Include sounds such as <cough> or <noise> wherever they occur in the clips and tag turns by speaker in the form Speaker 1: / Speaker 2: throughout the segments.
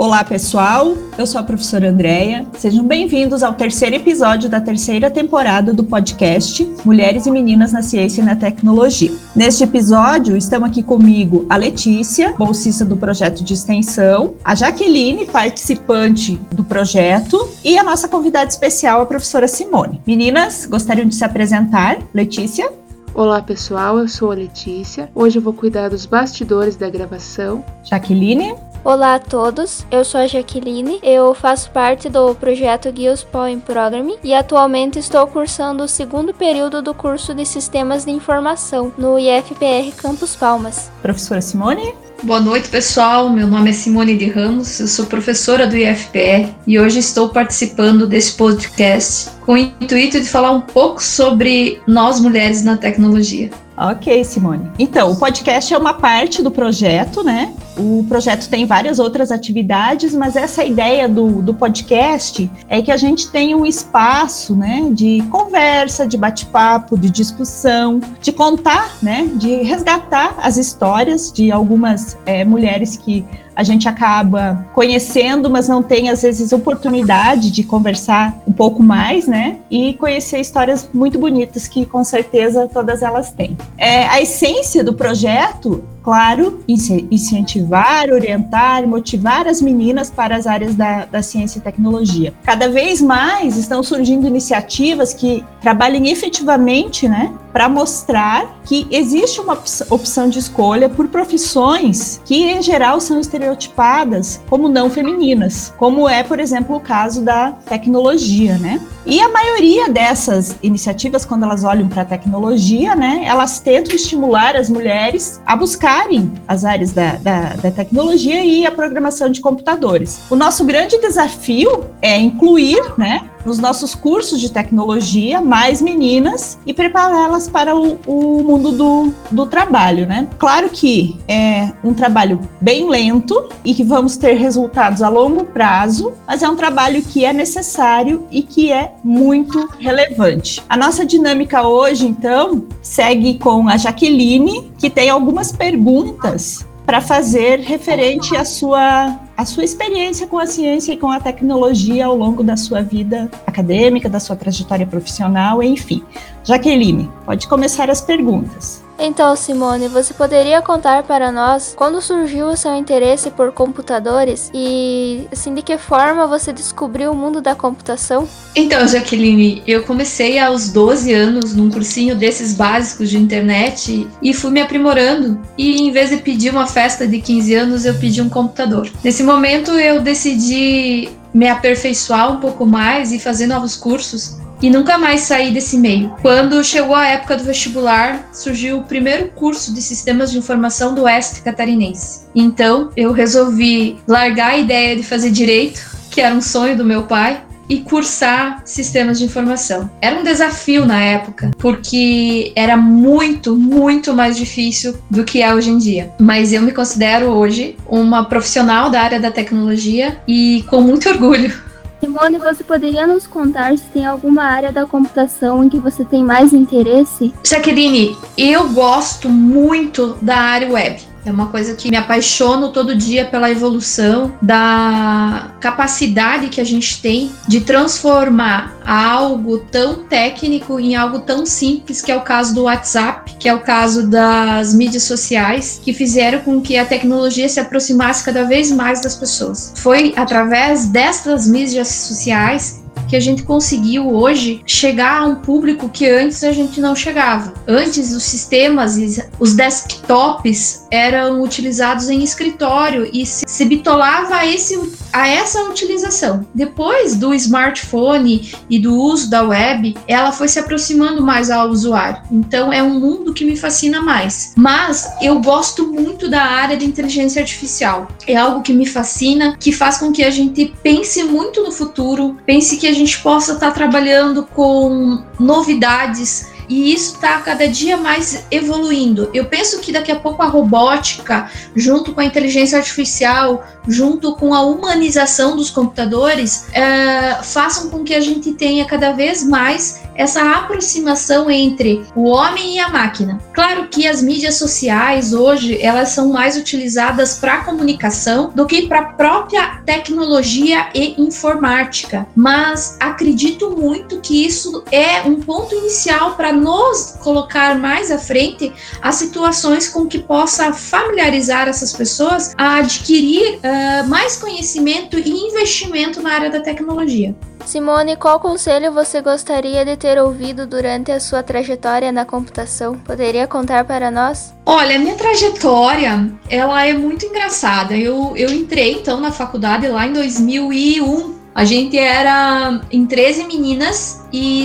Speaker 1: Olá, pessoal. Eu sou a professora Andréia. Sejam bem-vindos ao terceiro episódio da terceira temporada do podcast Mulheres e Meninas na Ciência e na Tecnologia. Neste episódio, estão aqui comigo a Letícia, bolsista do projeto de extensão, a Jaqueline, participante do projeto, e a nossa convidada especial, a professora Simone. Meninas, gostariam de se apresentar? Letícia?
Speaker 2: Olá pessoal, eu sou a Letícia. Hoje eu vou cuidar dos bastidores da gravação.
Speaker 1: Jaqueline?
Speaker 3: Olá a todos, eu sou a Jaqueline, eu faço parte do projeto Guios Poem Program e atualmente estou cursando o segundo período do curso de Sistemas de Informação no IFPR Campus Palmas.
Speaker 1: Professora Simone?
Speaker 4: Boa noite, pessoal. Meu nome é Simone de Ramos, eu sou professora do IFPR e hoje estou participando desse podcast com o intuito de falar um pouco sobre nós mulheres na tecnologia.
Speaker 1: Ok, Simone. Então, o podcast é uma parte do projeto, né? O projeto tem várias outras atividades, mas essa ideia do, do podcast é que a gente tenha um espaço, né, de conversa, de bate-papo, de discussão, de contar, né, de resgatar as histórias de algumas é, mulheres que a gente acaba conhecendo, mas não tem às vezes oportunidade de conversar um pouco mais, né? E conhecer histórias muito bonitas que com certeza todas elas têm. É, a essência do projeto claro, incentivar, orientar, motivar as meninas para as áreas da, da, ciência e tecnologia. Cada vez mais estão surgindo iniciativas que trabalhem efetivamente, né, para mostrar que existe uma opção de escolha por profissões que, em geral, são estereotipadas como não femininas, como é, por exemplo, o caso da tecnologia, né? E a maioria dessas iniciativas, quando elas olham para a tecnologia, né, elas tentam estimular as mulheres a buscarem as áreas da, da, da tecnologia e a programação de computadores. O nosso grande desafio é incluir, né, nos nossos cursos de tecnologia mais meninas e prepará-las para o, o mundo do, do trabalho, né? Claro que é um trabalho bem lento e que vamos ter resultados a longo prazo, mas é um trabalho que é necessário e que é muito relevante. A nossa dinâmica hoje, então, segue com a Jaqueline, que tem algumas perguntas para fazer referente à sua a sua experiência com a ciência e com a tecnologia ao longo da sua vida acadêmica, da sua trajetória profissional, enfim. Jaqueline, pode começar as perguntas.
Speaker 3: Então, Simone, você poderia contar para nós quando surgiu o seu interesse por computadores e, assim, de que forma você descobriu o mundo da computação?
Speaker 4: Então, Jaqueline, eu comecei aos 12 anos num cursinho desses básicos de internet e fui me aprimorando. E em vez de pedir uma festa de 15 anos, eu pedi um computador. Nesse momento, eu decidi me aperfeiçoar um pouco mais e fazer novos cursos e nunca mais saí desse meio. Quando chegou a época do vestibular, surgiu o primeiro curso de sistemas de informação do Oeste Catarinense. Então, eu resolvi largar a ideia de fazer direito, que era um sonho do meu pai, e cursar sistemas de informação. Era um desafio na época, porque era muito, muito mais difícil do que é hoje em dia. Mas eu me considero hoje uma profissional da área da tecnologia e com muito orgulho
Speaker 3: Simone, você poderia nos contar se tem alguma área da computação em que você tem mais interesse?
Speaker 4: Jaqueline, eu gosto muito da área web. É uma coisa que me apaixono todo dia pela evolução da capacidade que a gente tem de transformar algo tão técnico em algo tão simples, que é o caso do WhatsApp, que é o caso das mídias sociais, que fizeram com que a tecnologia se aproximasse cada vez mais das pessoas. Foi através dessas mídias sociais que a gente conseguiu hoje chegar a um público que antes a gente não chegava. Antes os sistemas, os desktops eram utilizados em escritório e se bitolava esse, a essa utilização. Depois do smartphone e do uso da web, ela foi se aproximando mais ao usuário. Então é um mundo que me fascina mais. Mas eu gosto muito da área de inteligência artificial. É algo que me fascina, que faz com que a gente pense muito no futuro, pense que a gente possa estar trabalhando com novidades e isso está cada dia mais evoluindo. Eu penso que daqui a pouco a robótica, junto com a inteligência artificial, junto com a humanização dos computadores, é, façam com que a gente tenha cada vez mais essa aproximação entre o homem e a máquina. Claro que as mídias sociais hoje elas são mais utilizadas para comunicação do que para a própria tecnologia e informática, mas acredito muito que isso é um ponto inicial para nos colocar mais à frente as situações com que possa familiarizar essas pessoas a adquirir uh, mais conhecimento e investimento na área da tecnologia.
Speaker 3: Simone, qual conselho você gostaria de ter ouvido durante a sua trajetória na computação? Poderia contar para nós?
Speaker 4: Olha, minha trajetória, ela é muito engraçada. Eu, eu entrei, então, na faculdade lá em 2001. A gente era em 13 meninas e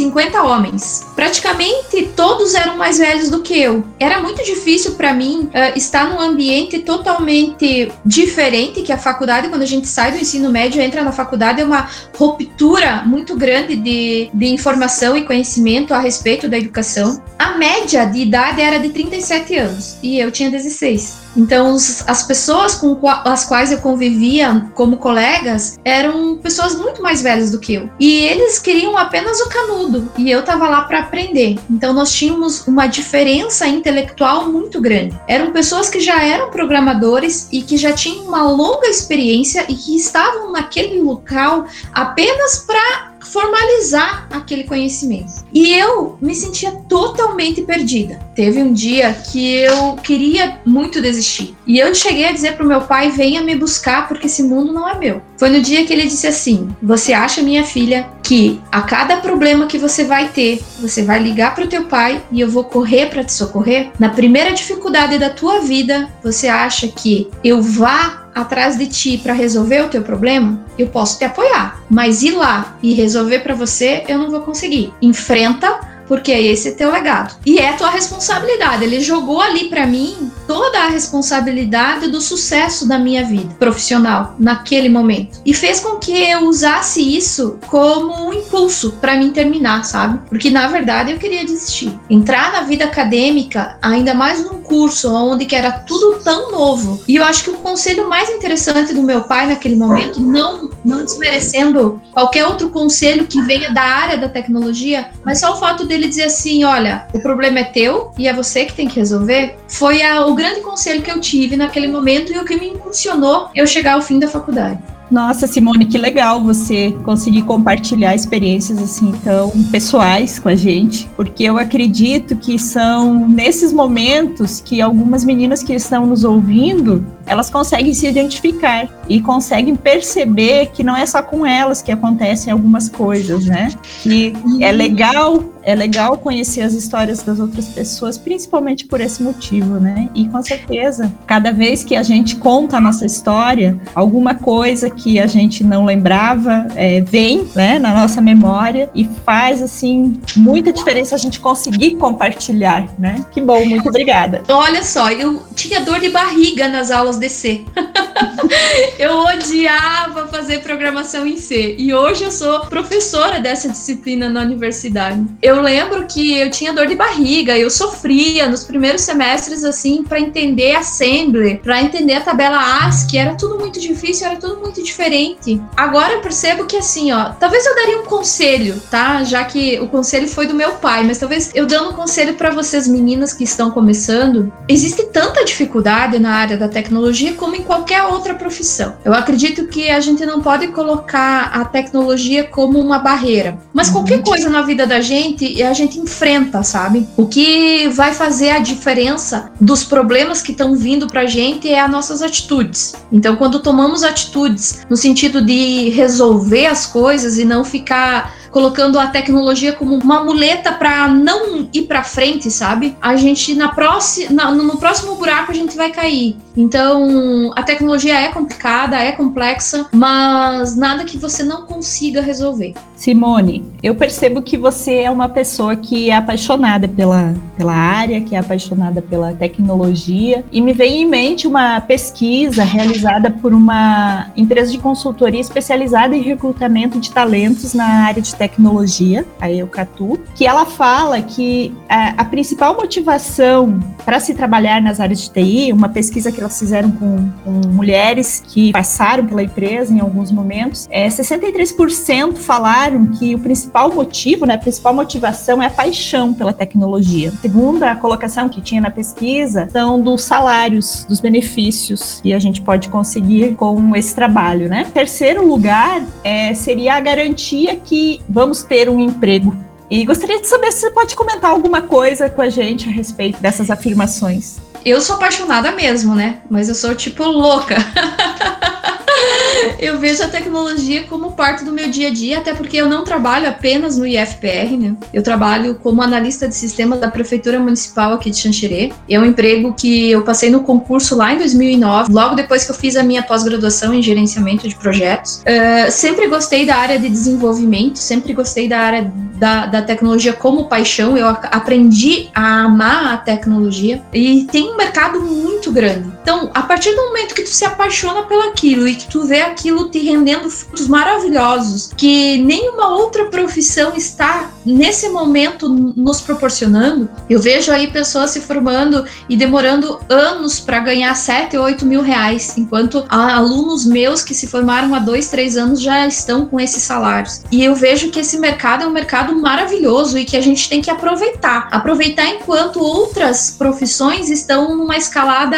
Speaker 4: 50 homens. Praticamente todos eram mais velhos do que eu. Era muito difícil para mim uh, estar num ambiente totalmente diferente que a faculdade, quando a gente sai do ensino médio, entra na faculdade, é uma ruptura muito grande de, de informação e conhecimento a respeito da educação. A média de idade era de 37 anos e eu tinha 16. Então, as pessoas com as quais eu convivia como colegas eram pessoas muito mais velhas do que eu. E eles queriam apenas o canudo e eu tava lá para aprender. Então, nós tínhamos uma diferença intelectual muito grande. Eram pessoas que já eram programadores e que já tinham uma longa experiência e que estavam naquele local apenas para formalizar aquele conhecimento. E eu me sentia totalmente perdida. Teve um dia que eu queria muito desistir. E eu cheguei a dizer pro meu pai: venha me buscar, porque esse mundo não é meu. Foi no dia que ele disse assim: Você acha, minha filha, que a cada problema que você vai ter, você vai ligar pro teu pai e eu vou correr para te socorrer? Na primeira dificuldade da tua vida, você acha que eu vá atrás de ti para resolver o teu problema, eu posso te apoiar, mas ir lá e resolver para você, eu não vou conseguir. Enfrenta porque esse é teu legado. E é tua responsabilidade. Ele jogou ali para mim toda a responsabilidade do sucesso da minha vida profissional naquele momento. E fez com que eu usasse isso como um impulso para mim terminar, sabe? Porque na verdade eu queria desistir. Entrar na vida acadêmica, ainda mais num curso onde que era tudo tão novo. E eu acho que o conselho mais interessante do meu pai naquele momento, não não desmerecendo qualquer outro conselho que venha da área da tecnologia, mas só o fato dele dizer assim, olha, o problema é teu e é você que tem que resolver, foi a, o grande conselho que eu tive naquele momento e o que me impulsionou eu chegar ao fim da faculdade.
Speaker 1: Nossa, Simone, que legal você conseguir compartilhar experiências assim tão pessoais com a gente, porque eu acredito que são nesses momentos que algumas meninas que estão nos ouvindo, elas conseguem se identificar e conseguem perceber que não é só com elas que acontecem algumas coisas, né? Que é legal é legal conhecer as histórias das outras pessoas, principalmente por esse motivo, né? E com certeza, cada vez que a gente conta a nossa história, alguma coisa que a gente não lembrava é, vem, né, na nossa memória e faz assim muita diferença a gente conseguir compartilhar, né? Que bom, muito obrigada. <laughs>
Speaker 4: Olha só, eu tinha dor de barriga nas aulas de C. <laughs> eu odiava fazer programação em C e hoje eu sou professora dessa disciplina na universidade. Eu lembro que eu tinha dor de barriga, eu sofria nos primeiros semestres assim para entender assembly, para entender a tabela ASCII, era tudo muito difícil, era tudo muito diferente. Agora eu percebo que assim, ó, talvez eu daria um conselho, tá? Já que o conselho foi do meu pai, mas talvez eu dando um conselho para vocês meninas que estão começando, existe tanta dificuldade na área da tecnologia como em qualquer outra profissão. Eu acredito que a gente não pode colocar a tecnologia como uma barreira, mas uhum. qualquer coisa na vida da gente, a gente enfrenta, sabe? O que vai fazer a diferença dos problemas que estão vindo pra gente é as nossas atitudes. Então, quando tomamos atitudes no sentido de resolver as coisas e não ficar colocando a tecnologia como uma muleta para não ir para frente, sabe? A gente na próxima, no próximo buraco a gente vai cair. Então, a tecnologia é complicada, é complexa, mas nada que você não consiga resolver.
Speaker 1: Simone, eu percebo que você é uma pessoa que é apaixonada pela, pela área, que é apaixonada pela tecnologia, e me vem em mente uma pesquisa realizada por uma empresa de consultoria especializada em recrutamento de talentos na área de Tecnologia, a Eucatu, que ela fala que a, a principal motivação para se trabalhar nas áreas de TI, uma pesquisa que elas fizeram com, com mulheres que passaram pela empresa em alguns momentos, é 63% falaram que o principal motivo, né, a principal motivação é a paixão pela tecnologia. Segunda colocação que tinha na pesquisa são dos salários, dos benefícios que a gente pode conseguir com esse trabalho, né? Terceiro lugar é, seria a garantia que vamos ter um emprego e gostaria de saber se você pode comentar alguma coisa com a gente a respeito dessas afirmações.
Speaker 4: Eu sou apaixonada mesmo, né? Mas eu sou tipo louca. <laughs> <laughs> eu vejo a tecnologia como parte do meu dia a dia, até porque eu não trabalho apenas no IFPR, né? Eu trabalho como analista de sistema da Prefeitura Municipal aqui de Xanxerê. É um emprego que eu passei no concurso lá em 2009, logo depois que eu fiz a minha pós-graduação em gerenciamento de projetos. Uh, sempre gostei da área de desenvolvimento, sempre gostei da área da, da tecnologia como paixão. Eu aprendi a amar a tecnologia e tem um mercado muito grande. Então, a partir do momento que tu se apaixona pelaquilo e tu vê aquilo te rendendo frutos maravilhosos que nenhuma outra profissão está nesse momento nos proporcionando. Eu vejo aí pessoas se formando e demorando anos para ganhar 7 ou 8 mil reais, enquanto alunos meus que se formaram há dois, três anos já estão com esses salários. E eu vejo que esse mercado é um mercado maravilhoso e que a gente tem que aproveitar. Aproveitar enquanto outras profissões estão numa escalada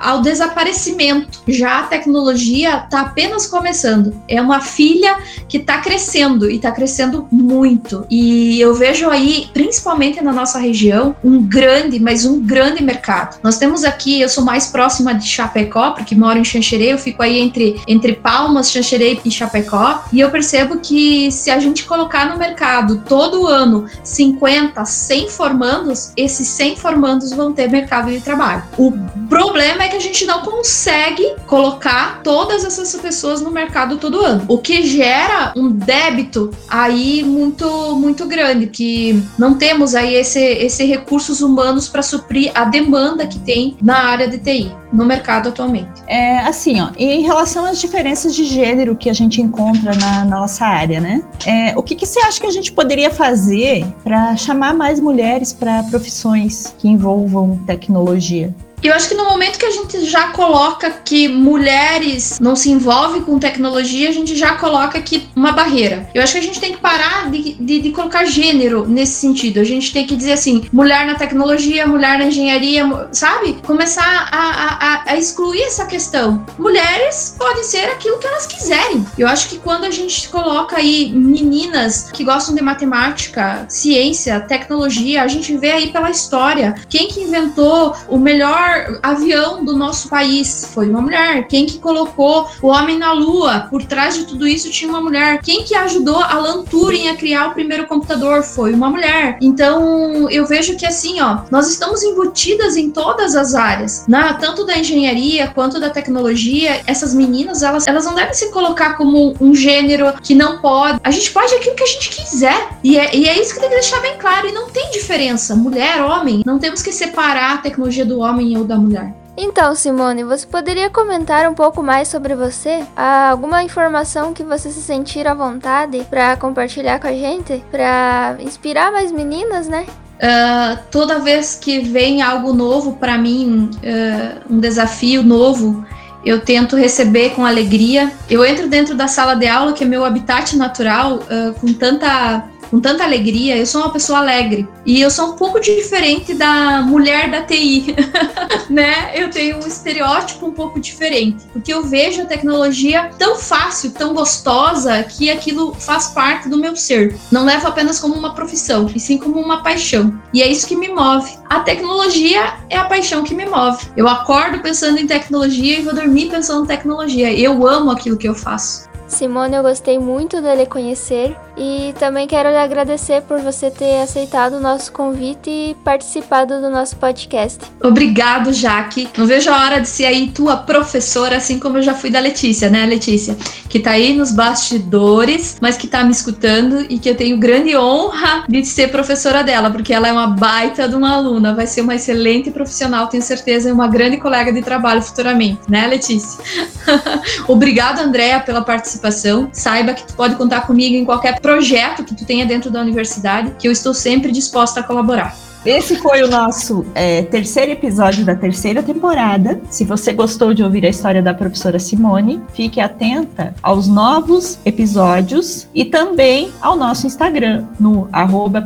Speaker 4: ao desaparecimento. Já a tecnologia está apenas começando. É uma filha que está crescendo e está crescendo muito. E eu vejo aí, principalmente na nossa região, um grande, mas um grande mercado. Nós temos aqui, eu sou mais próxima de Chapecó, porque moro em Xanxerê, eu fico aí entre, entre Palmas, Xanxerê e Chapecó, e eu percebo que se a gente colocar no mercado todo ano 50, 100 formandos, esses 100 formandos vão ter mercado de trabalho. O problema é que a gente não consegue colocar todas essas pessoas no mercado todo ano, o que gera um débito aí muito muito grande, que não temos aí esse, esse recursos humanos para suprir a demanda que tem na área de TI no mercado atualmente.
Speaker 1: É assim, ó, em relação às diferenças de gênero que a gente encontra na, na nossa área, né? É, o que, que você acha que a gente poderia fazer para chamar mais mulheres para profissões que envolvam tecnologia?
Speaker 4: Eu acho que no momento que a gente já coloca que mulheres não se envolvem com tecnologia, a gente já coloca aqui uma barreira. Eu acho que a gente tem que parar de, de, de, colocar gênero nesse sentido. A gente tem que dizer assim, mulher na tecnologia, mulher na engenharia, sabe? Começar a, a, a excluir essa questão. Mulheres podem ser aquilo que elas quiserem. Eu acho que quando a gente coloca aí meninas que gostam de matemática, ciência, tecnologia, a gente vê aí pela história quem que inventou o melhor avião do nosso país foi uma mulher. Quem que colocou o homem na lua? Por trás de tudo isso tinha uma mulher. Quem que ajudou Alan Turing a criar o primeiro computador? Foi uma mulher. Então, eu vejo que assim, ó, nós estamos embutidas em todas as áreas, na tanto da engenharia quanto da tecnologia. Essas meninas, elas, elas não devem se colocar como um gênero que não pode. A gente pode aquilo que a gente quiser. E é, e é isso que tem que deixar bem claro. E não tem diferença, mulher, homem. Não temos que separar a tecnologia do homem ou da mulher.
Speaker 3: Então, Simone, você poderia comentar um pouco mais sobre você? Há alguma informação que você se sentir à vontade para compartilhar com a gente? Para inspirar mais meninas, né?
Speaker 4: Uh, toda vez que vem algo novo para mim, uh, um desafio novo, eu tento receber com alegria. Eu entro dentro da sala de aula, que é meu habitat natural, uh, com tanta com tanta alegria. Eu sou uma pessoa alegre e eu sou um pouco diferente da mulher da TI, <laughs> né? Eu tenho um estereótipo um pouco diferente, porque eu vejo a tecnologia tão fácil, tão gostosa, que aquilo faz parte do meu ser. Não levo apenas como uma profissão, e sim como uma paixão. E é isso que me move. A tecnologia é a paixão que me move. Eu acordo pensando em tecnologia e vou dormir pensando em tecnologia. Eu amo aquilo que eu faço.
Speaker 3: Simone, eu gostei muito de lhe conhecer e também quero lhe agradecer por você ter aceitado o nosso convite e participado do nosso podcast.
Speaker 4: Obrigado, Jaque. Não vejo a hora de ser aí tua professora, assim como eu já fui da Letícia, né, Letícia? Que tá aí nos bastidores, mas que tá me escutando e que eu tenho grande honra de ser professora dela, porque ela é uma baita de uma aluna, vai ser uma excelente profissional, tenho certeza, e uma grande colega de trabalho futuramente, né, Letícia? <laughs> Obrigado, Andréa, pela participação. Saiba que tu pode contar comigo em qualquer projeto que tu tenha dentro da universidade, que eu estou sempre disposta a colaborar.
Speaker 1: Esse foi o nosso é, terceiro episódio da terceira temporada. Se você gostou de ouvir a história da professora Simone, fique atenta aos novos episódios e também ao nosso Instagram, no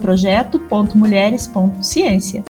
Speaker 1: projeto.mulheres.ciência.